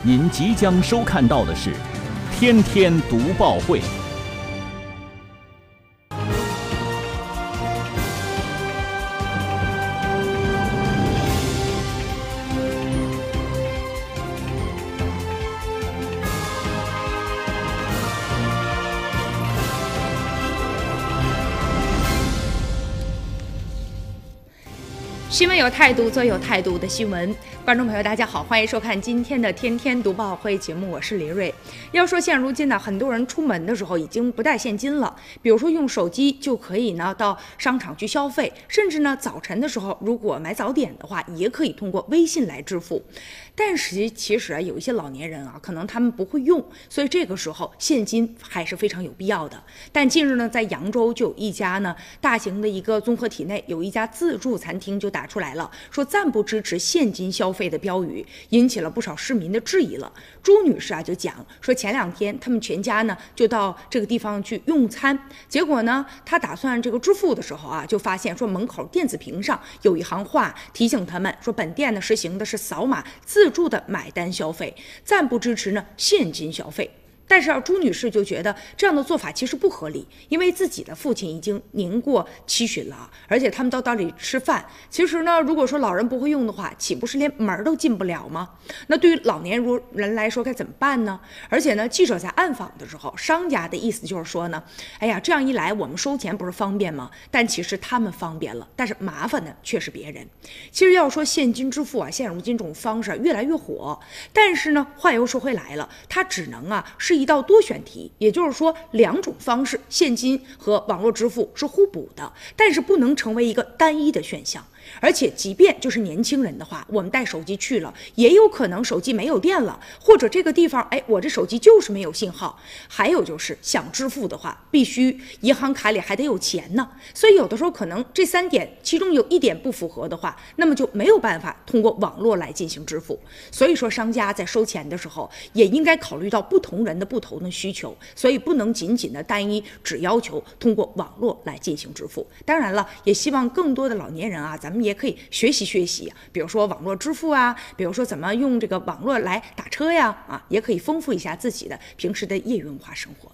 您即将收看到的是《天天读报会》。新闻有态度，做有态度的新闻。观众朋友，大家好，欢迎收看今天的《天天读报会》节目，我是林瑞。要说现如今呢，很多人出门的时候已经不带现金了，比如说用手机就可以呢到商场去消费，甚至呢早晨的时候如果买早点的话，也可以通过微信来支付。但是其实啊，有一些老年人啊，可能他们不会用，所以这个时候现金还是非常有必要的。但近日呢，在扬州就有一家呢大型的一个综合体内，有一家自助餐厅就打打出来了，说暂不支持现金消费的标语，引起了不少市民的质疑了。朱女士啊就讲说，前两天他们全家呢就到这个地方去用餐，结果呢，她打算这个支付的时候啊，就发现说门口电子屏上有一行话提醒他们说，本店呢实行的是扫码自助的买单消费，暂不支持呢现金消费。但是啊，朱女士就觉得这样的做法其实不合理，因为自己的父亲已经年过七旬了，而且他们到到里吃饭，其实呢，如果说老人不会用的话，岂不是连门都进不了吗？那对于老年如人来说该怎么办呢？而且呢，记者在暗访的时候，商家的意思就是说呢，哎呀，这样一来我们收钱不是方便吗？但其实他们方便了，但是麻烦的却是别人。其实要说现金支付啊，现如今这种方式越来越火，但是呢，话又说回来了，它只能啊是。一道多选题，也就是说，两种方式，现金和网络支付是互补的，但是不能成为一个单一的选项。而且，即便就是年轻人的话，我们带手机去了，也有可能手机没有电了，或者这个地方，哎，我这手机就是没有信号。还有就是想支付的话，必须银行卡里还得有钱呢。所以有的时候可能这三点其中有一点不符合的话，那么就没有办法通过网络来进行支付。所以说，商家在收钱的时候也应该考虑到不同人的不同的需求，所以不能仅仅的单一只要求通过网络来进行支付。当然了，也希望更多的老年人啊，咱们也可以学习学习，比如说网络支付啊，比如说怎么用这个网络来打车呀，啊，也可以丰富一下自己的平时的业余文化生活。